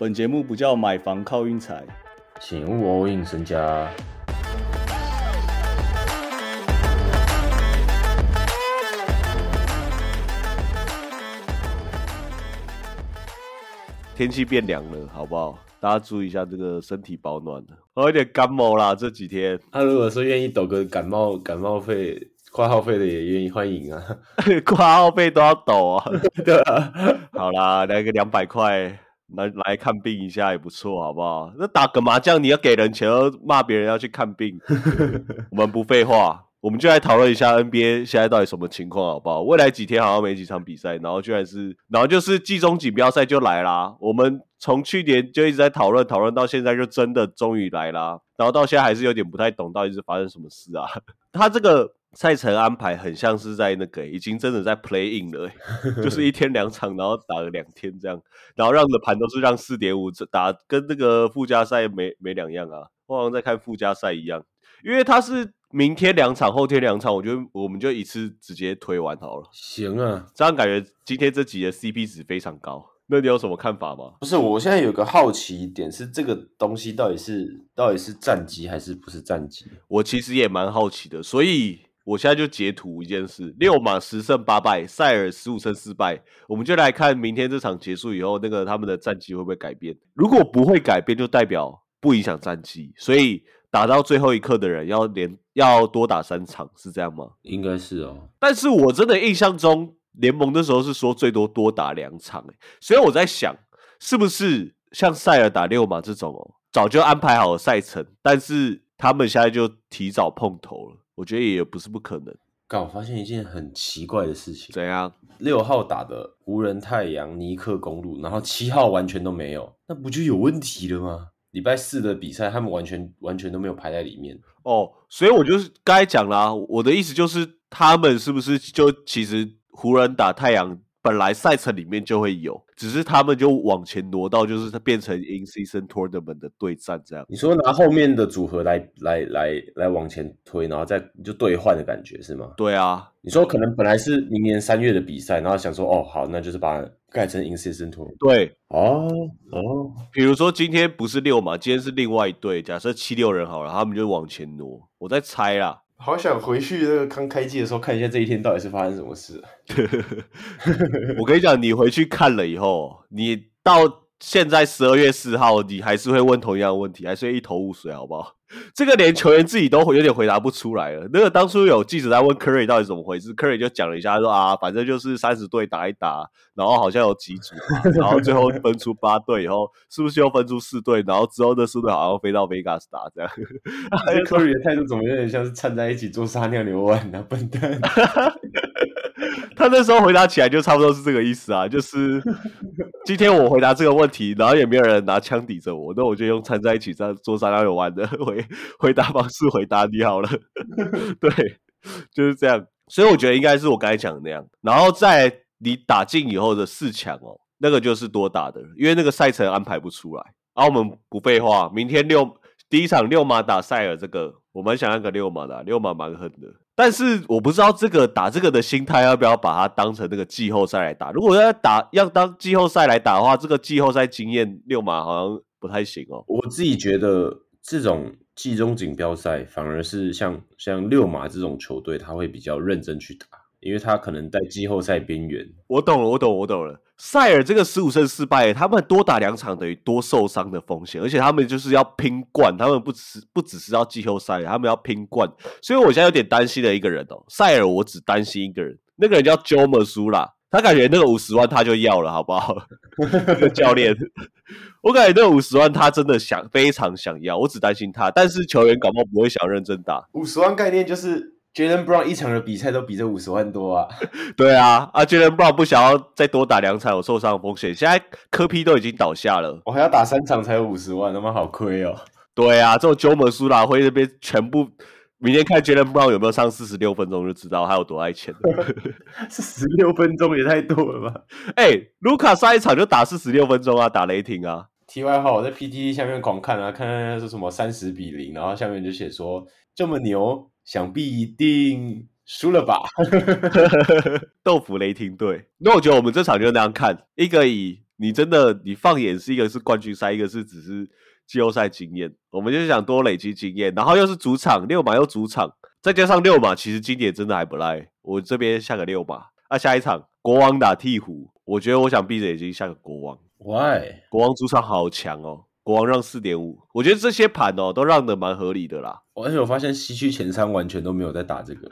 本节目不叫买房靠运财，请勿 all in 身家。天气变凉了，好不好？大家注意一下这个身体保暖的。我有点感冒啦，这几天。他如果说愿意抖个感冒感冒费、挂号费的，也愿意欢迎啊。挂号费都要抖啊。对啊，好啦，来个两百块，来来看病一下也不错，好不好？那打个麻将，你要给人钱，要骂别人要去看病，我们不废话。我们就来讨论一下 NBA 现在到底什么情况，好不好？未来几天好像没几场比赛，然后居然是，然后就是季中锦标赛就来啦。我们从去年就一直在讨论，讨论到现在就真的终于来啦。然后到现在还是有点不太懂，到底是发生什么事啊？他这个赛程安排很像是在那个已经真的在 play in 了，就是一天两场，然后打了两天这样，然后让的盘都是让四点五打，跟那个附加赛没没两样啊，我好像在看附加赛一样，因为他是。明天两场，后天两场，我觉得我们就一次直接推完好了。行啊，这样感觉今天这集的 CP 值非常高。那你有什么看法吗？不是，我现在有个好奇点是，这个东西到底是到底是战机还是不是战机？我其实也蛮好奇的，所以我现在就截图一件事：六马十胜八败，塞尔十五胜四败。我们就来看明天这场结束以后，那个他们的战绩会不会改变？如果不会改变，就代表不影响战绩。所以。打到最后一刻的人要连要多打三场是这样吗？应该是哦。但是我真的印象中联盟的时候是说最多多打两场哎，所以我在想是不是像塞尔打六马这种哦，早就安排好了赛程，但是他们现在就提早碰头了。我觉得也不是不可能。刚我发现一件很奇怪的事情，怎样？六号打的湖人太阳尼克公路，然后七号完全都没有，那不就有问题了吗？礼拜四的比赛，他们完全完全都没有排在里面哦，所以我就是刚才讲啦，我的意思就是他们是不是就其实湖人打太阳本来赛程里面就会有，只是他们就往前挪到就是它变成 in season tournament 的对战这样。你说拿后面的组合来来来来往前推，然后再就兑换的感觉是吗？对啊，你说可能本来是明年三月的比赛，然后想说哦好，那就是把。改成 in season tour，对，哦哦，比如说今天不是六嘛，今天是另外一队，假设七六人好了，他们就往前挪。我在猜啦，好想回去那个刚开机的时候看一下这一天到底是发生什么事。我跟你讲，你回去看了以后，你到。现在十二月四号，你还是会问同样的问题，还是一头雾水，好不好？这个连球员自己都有点回答不出来了。那个当初有记者在问 Curry 到底怎么回事，Curry 就讲了一下，说啊，反正就是三十队打一打，然后好像有几组，然后最后分出八队以后，是不是又分出四队？然后之后那四队好像飞到 Vegas 打这样。Curry 的态度怎么有点像是掺在一起做撒尿牛丸呢？笨蛋。他那时候回答起来就差不多是这个意思啊，就是今天我回答这个问题，然后也没有人拿枪抵着我，那我就用掺在一起这样做三两有玩的回 回答方式回答你好了。对，就是这样。所以我觉得应该是我刚才讲的那样。然后在你打进以后的四强哦，那个就是多打的，因为那个赛程安排不出来。然后我们不废话，明天六第一场六马打塞尔，这个我们想那个六马的，六马蛮狠的。但是我不知道这个打这个的心态要不要把它当成那个季后赛来打。如果要打要当季后赛来打的话，这个季后赛经验六马好像不太行哦。我自己觉得这种季中锦标赛反而是像像六马这种球队，他会比较认真去打。因为他可能在季后赛边缘，我懂了，我懂，我懂了。塞尔这个十五胜四败，他们多打两场等于多受伤的风险，而且他们就是要拼冠，他们不只不只是要季后赛，他们要拼冠。所以我现在有点担心的一个人哦，塞尔，我只担心一个人，那个人叫 Joe m a 啦，他感觉那个五十万他就要了，好不好？教练，我感觉那五十万他真的想非常想要，我只担心他，但是球员搞不好不会想认真打。五十万概念就是。Jalen Brown 一场的比赛都比这五十万多啊！对啊，啊，Jalen Brown 不想要再多打两场有受伤的风险。现在科批都已经倒下了，我还要打三场才有五十万，他妈好亏哦！对啊，这种九门苏拉会那边全部明天看 Jalen Brown 有没有上四十六分钟就知道他有多爱钱了。四十六分钟也太多了吧？哎，卢卡上一场就打四十六分钟啊，打雷霆啊。题外话，我在 PTT 下面狂看啊，看看是什么三十比零，然后下面就写说这么牛。想必一定输了吧？豆腐雷霆队。那我觉得我们这场就那样看，一个以你真的你放眼是一个是冠军赛，一个是只是季后赛经验，我们就是想多累积经验，然后又是主场六马又主场，再加上六马，其实今年真的还不赖。我这边下个六马，啊，下一场国王打鹈鹕，我觉得我想闭着眼睛下个国王，Why？国王主场好强哦，国王让四点五，我觉得这些盘哦都让的蛮合理的啦，而且我发现西区前三完全都没有在打这个。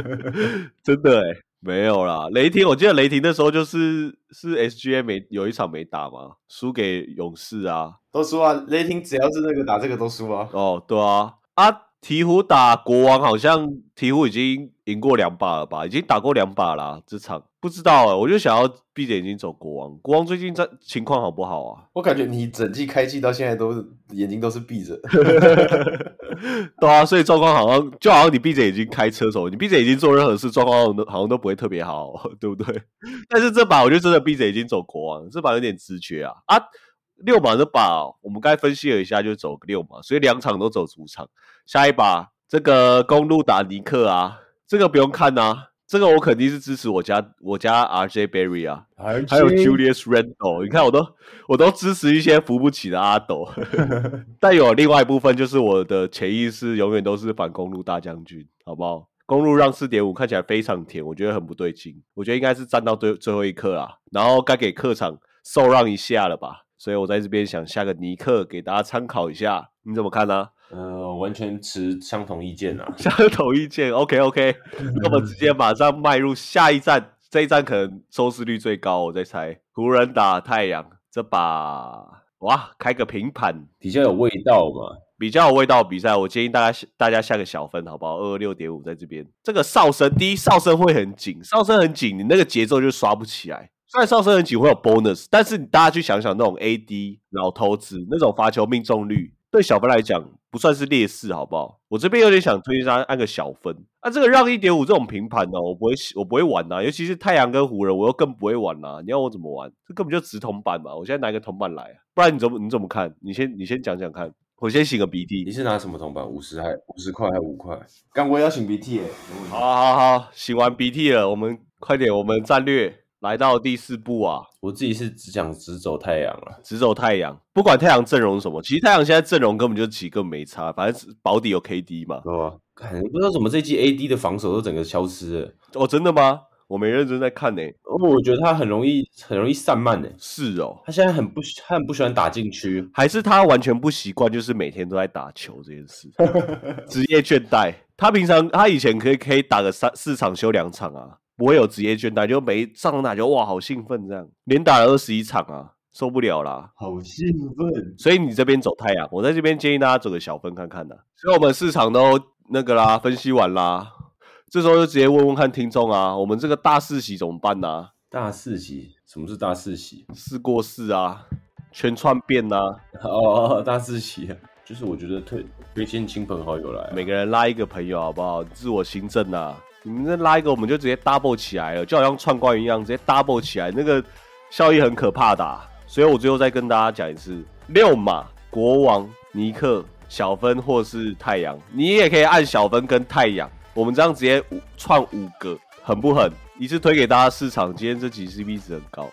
真的哎，没有啦，雷霆，我记得雷霆那时候就是是 SGA 没有一场没打嘛，输给勇士啊，都输啊！雷霆只要是那个打这个都输啊。哦，对啊，啊，鹈鹕打国王好像鹈鹕已经赢过两把了吧？已经打过两把啦，这场不知道哎，我就想要闭着眼睛走国王。国王最近在情况好不好啊？我感觉你整季开季到现在都是眼睛都是闭着。对啊，所以状况好像就好像你闭着眼睛开车走，你闭着眼睛做任何事，状况都好像都不会特别好，对不对？但是这把我就真的闭着眼睛走国王，这把有点直觉啊啊！六马这把我们刚才分析了一下，就走个六马，所以两场都走主场。下一把这个公路打尼克啊，这个不用看啊，这个我肯定是支持我家我家 RJ Berry 啊，还有 Julius Randle，你看我都我都支持一些扶不起的阿斗，但有另外一部分就是我的潜意识永远都是反公路大将军，好不好？公路让四点五看起来非常甜，我觉得很不对劲，我觉得应该是站到最最后一刻啦，然后该给客场受让一下了吧，所以我在这边想下个尼克给大家参考一下，你怎么看呢、呃，完全持相同意见啊。相同意见，OK OK，那么直接马上迈入下一站，这一站可能收视率最高，我在猜湖人打太阳这把，哇，开个平盘，比较有味道嘛。比较有味道的比赛，我建议大家大家下个小分，好不好？二二六点五在这边。这个哨声，第一哨声会很紧，哨声很紧，你那个节奏就刷不起来。虽然上升很紧会有 bonus，但是你大家去想想那种 AD 老头子那种罚球命中率，对小分来讲不算是劣势，好不好？我这边有点想推荐大家按个小分。啊，这个让一点五这种平盘呢、我不会我不会玩呐、尤其是太阳跟湖人，我又更不会玩呐、你要我怎么玩？这根本就直铜板嘛！我现在拿一个铜板来啊，不然你怎么你怎么看？你先你先讲讲看。我先擤个鼻涕你。是拿什么铜板？五十还五十块还五块？刚我也要擤鼻涕耶。好好好，擤完鼻涕了，我们快点，我们战略来到第四步啊，我自己是只想只走太阳了。直走太阳。不管太阳阵容什么，其实太阳现在阵容根本就几个没差，反正保底有 KD 嘛。对吧？看不知道怎么这季 AD 的防守都整个消失了。哦，真的吗？我没认真在看呢、哦，我觉得他很容易很容易散漫呢。是哦，他现在很不喜他很不喜欢打禁区。还是他完全不习惯，就是每天都在打球这件事，职业倦怠。他平常他以前可以可以打个三四场休两场啊，不会有职业倦怠，就每上场打球哇好兴奋这样，连打了二十一场啊，受不了啦。好兴奋！所以你这边走太阳，我在这边建议大家走个小分看看的。所以我们市场都那个啦，分析完啦，这时候就直接问问看听众啊，我们这个大四喜怎么办呢、大四喜，什么是大四喜？四过四啊，全串变呐、哦，哦大四喜啊，就是我觉得推推荐亲朋好友来啊、每个人拉一个朋友好不好？自我行政啊，你们再拉一个，我们就直接 double 起来了，就好像串关一样，直接 double 起来，那个效益很可怕的、所以我最后再跟大家讲一次：六马、国王、尼克、小分或是太阳，你也可以按小分跟太阳，我们这样直接五串五个，狠不狠？一次推给大家市场，今天这集 CP 值很高。